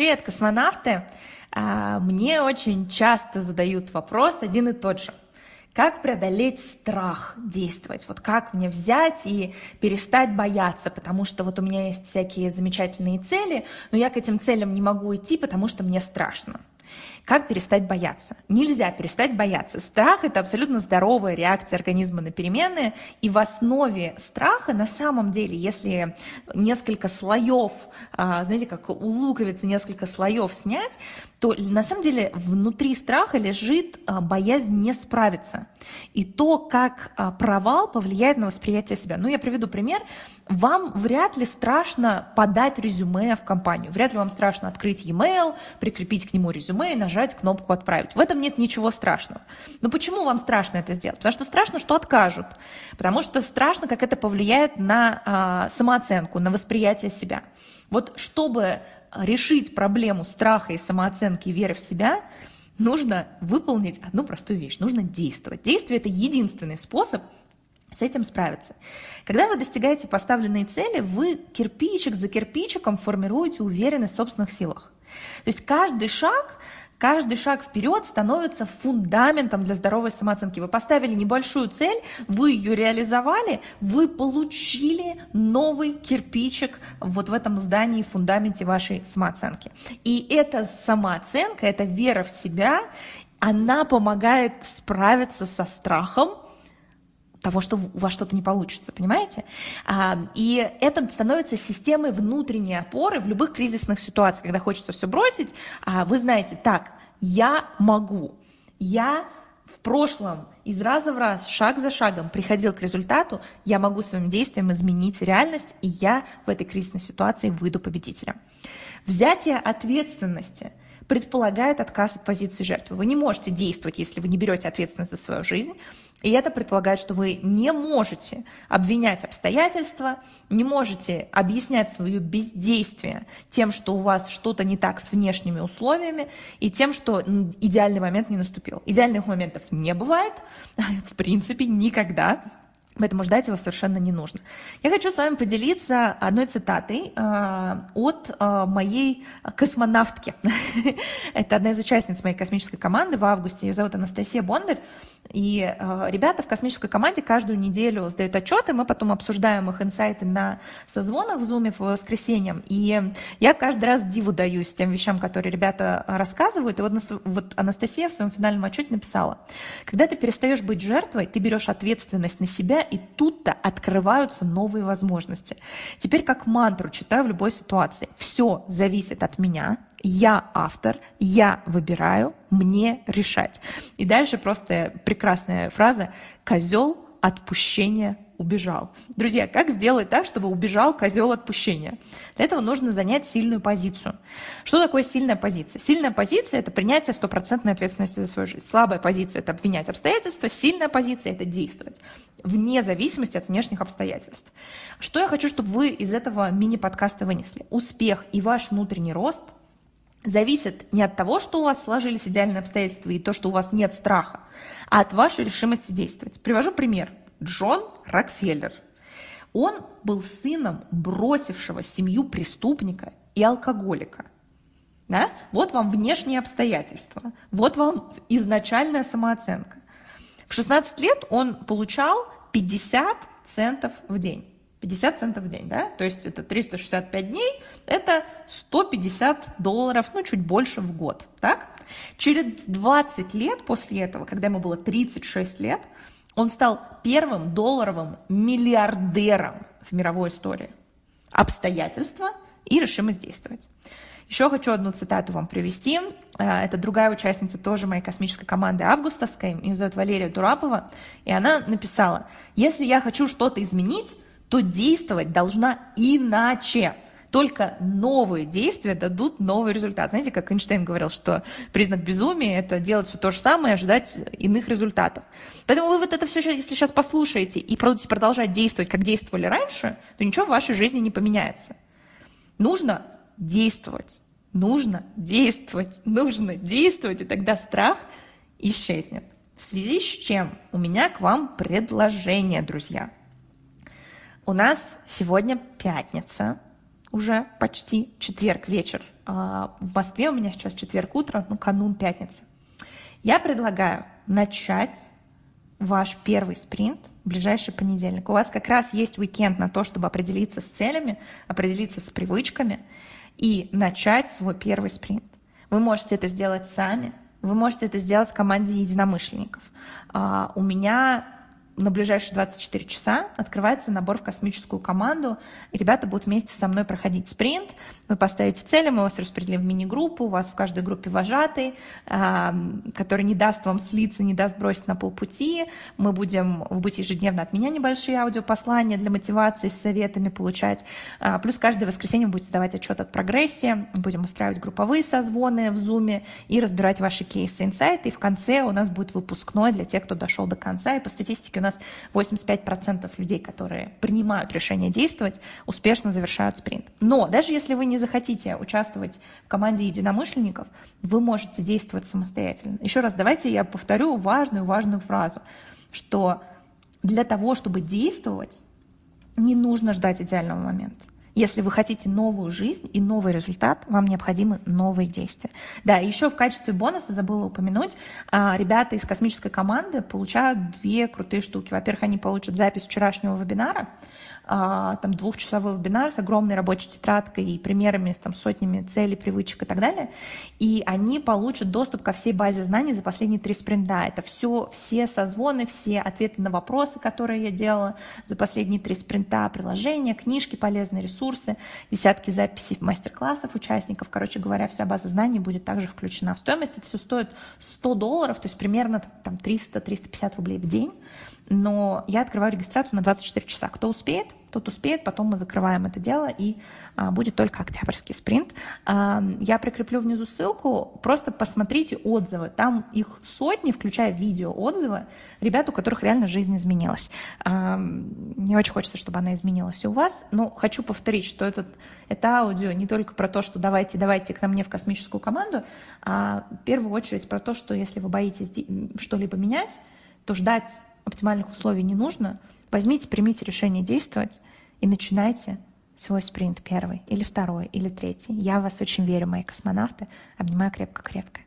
Привет, космонавты! А, мне очень часто задают вопрос один и тот же. Как преодолеть страх действовать? Вот как мне взять и перестать бояться? Потому что вот у меня есть всякие замечательные цели, но я к этим целям не могу идти, потому что мне страшно. Как перестать бояться? Нельзя перестать бояться. Страх – это абсолютно здоровая реакция организма на перемены, и в основе страха на самом деле, если несколько слоев, а, знаете, как у луковицы несколько слоев снять, то на самом деле внутри страха лежит а, боязнь не справиться. И то, как а, провал повлияет на восприятие себя. Ну, я приведу пример. Вам вряд ли страшно подать резюме в компанию. Вряд ли вам страшно открыть e-mail, прикрепить к нему резюме и нажать кнопку «Отправить». В этом нет ничего страшного. Но почему вам страшно это сделать? Потому что страшно, что откажут. Потому что страшно, как это повлияет на а, самооценку, на восприятие себя. Вот чтобы решить проблему страха и самооценки и веры в себя, нужно выполнить одну простую вещь. Нужно действовать. Действие – это единственный способ с этим справиться. Когда вы достигаете поставленной цели, вы кирпичик за кирпичиком формируете уверенность в собственных силах. То есть каждый шаг Каждый шаг вперед становится фундаментом для здоровой самооценки. Вы поставили небольшую цель, вы ее реализовали, вы получили новый кирпичик вот в этом здании, фундаменте вашей самооценки. И эта самооценка, эта вера в себя, она помогает справиться со страхом, того, что у вас что-то не получится, понимаете? А, и это становится системой внутренней опоры в любых кризисных ситуациях, когда хочется все бросить. А вы знаете, так, я могу, я в прошлом из раза в раз, шаг за шагом приходил к результату, я могу своим действием изменить реальность, и я в этой кризисной ситуации выйду победителем. Взятие ответственности – предполагает отказ от позиции жертвы. Вы не можете действовать, если вы не берете ответственность за свою жизнь. И это предполагает, что вы не можете обвинять обстоятельства, не можете объяснять свое бездействие тем, что у вас что-то не так с внешними условиями и тем, что идеальный момент не наступил. Идеальных моментов не бывает, в принципе, никогда. Поэтому ждать его совершенно не нужно. Я хочу с вами поделиться одной цитатой э, от э, моей космонавтки. Это одна из участниц моей космической команды в августе. Ее зовут Анастасия Бондарь. И э, ребята в космической команде каждую неделю сдают отчеты, мы потом обсуждаем их инсайты на созвонах в Zoom по воскресеньям. И я каждый раз диву даюсь тем вещам, которые ребята рассказывают. И вот, вот Анастасия в своем финальном отчете написала, когда ты перестаешь быть жертвой, ты берешь ответственность на себя, и тут-то открываются новые возможности. Теперь как мантру читаю в любой ситуации. Все зависит от меня, я автор, я выбираю, мне решать. И дальше просто прекрасная фраза «козел отпущения убежал». Друзья, как сделать так, чтобы убежал козел отпущения? Для этого нужно занять сильную позицию. Что такое сильная позиция? Сильная позиция – это принятие стопроцентной ответственности за свою жизнь. Слабая позиция – это обвинять обстоятельства, сильная позиция – это действовать, вне зависимости от внешних обстоятельств. Что я хочу, чтобы вы из этого мини-подкаста вынесли? Успех и ваш внутренний рост – зависит не от того, что у вас сложились идеальные обстоятельства и то, что у вас нет страха, а от вашей решимости действовать. Привожу пример. Джон Рокфеллер. Он был сыном бросившего семью преступника и алкоголика. Да? Вот вам внешние обстоятельства, вот вам изначальная самооценка. В 16 лет он получал 50 центов в день. 50 центов в день, да, то есть это 365 дней, это 150 долларов, ну, чуть больше в год, так? Через 20 лет после этого, когда ему было 36 лет, он стал первым долларовым миллиардером в мировой истории. Обстоятельства и решимость действовать. Еще хочу одну цитату вам привести. Э, это другая участница тоже моей космической команды августовской, ее зовут Валерия Дурапова, и она написала, если я хочу что-то изменить, то действовать должна иначе. Только новые действия дадут новый результат. Знаете, как Эйнштейн говорил, что признак безумия – это делать все то же самое и ожидать иных результатов. Поэтому вы вот это все, если сейчас послушаете и будете продолжать действовать, как действовали раньше, то ничего в вашей жизни не поменяется. Нужно действовать, нужно действовать, нужно действовать, и тогда страх исчезнет. В связи с чем у меня к вам предложение, друзья – у нас сегодня пятница. уже почти четверг вечер. А, в Москве у меня сейчас четверг утро, ну, канун пятницы. Я предлагаю начать ваш первый спринт в ближайший понедельник. У вас как раз есть уикенд на то, чтобы определиться с целями, определиться с привычками и начать свой первый спринт. Вы можете это сделать сами, вы можете это сделать в команде единомышленников. А, у меня на ближайшие 24 часа открывается набор в космическую команду, и ребята будут вместе со мной проходить спринт. Вы поставите цели, мы вас распределим в мини-группу, у вас в каждой группе вожатый, который не даст вам слиться, не даст бросить на полпути. Мы будем, вы будете ежедневно от меня небольшие аудиопослания для мотивации с советами получать. А, плюс каждое воскресенье вы будете давать отчет от прогрессии, будем устраивать групповые созвоны в Zoom и разбирать ваши кейсы, инсайты. И в конце у нас будет выпускной для тех, кто дошел до конца. И по статистике у нас нас 85% людей, которые принимают решение действовать, успешно завершают спринт. Но даже если вы не захотите участвовать в команде единомышленников, вы можете действовать самостоятельно. Еще раз, давайте я повторю важную-важную фразу, что для того, чтобы действовать, не нужно ждать идеального момента. Если вы хотите новую жизнь и новый результат, вам необходимы новые действия. Да, еще в качестве бонуса забыла упомянуть, а, ребята из космической команды получают две крутые штуки. Во-первых, они получат запись вчерашнего вебинара, там двухчасовой вебинар с огромной рабочей тетрадкой и примерами с там, сотнями целей, привычек и так далее. И они получат доступ ко всей базе знаний за последние три спринта. Это все, все созвоны, все ответы на вопросы, которые я делала за последние три спринта, приложения, книжки, полезные ресурсы, десятки записей мастер-классов участников. Короче говоря, вся база знаний будет также включена в стоимость. Это все стоит 100 долларов, то есть примерно там 300-350 рублей в день но я открываю регистрацию на 24 часа. Кто успеет, тот успеет, потом мы закрываем это дело, и а, будет только октябрьский спринт. А, я прикреплю внизу ссылку, просто посмотрите отзывы. Там их сотни, включая видео отзывы, ребят, у которых реально жизнь изменилась. А, мне очень хочется, чтобы она изменилась и у вас, но хочу повторить, что этот, это аудио не только про то, что давайте, давайте к нам мне в космическую команду, а в первую очередь про то, что если вы боитесь что-либо менять, то ждать оптимальных условий не нужно, возьмите, примите решение действовать и начинайте свой спринт первый, или второй, или третий. Я в вас очень верю, мои космонавты. Обнимаю крепко-крепко.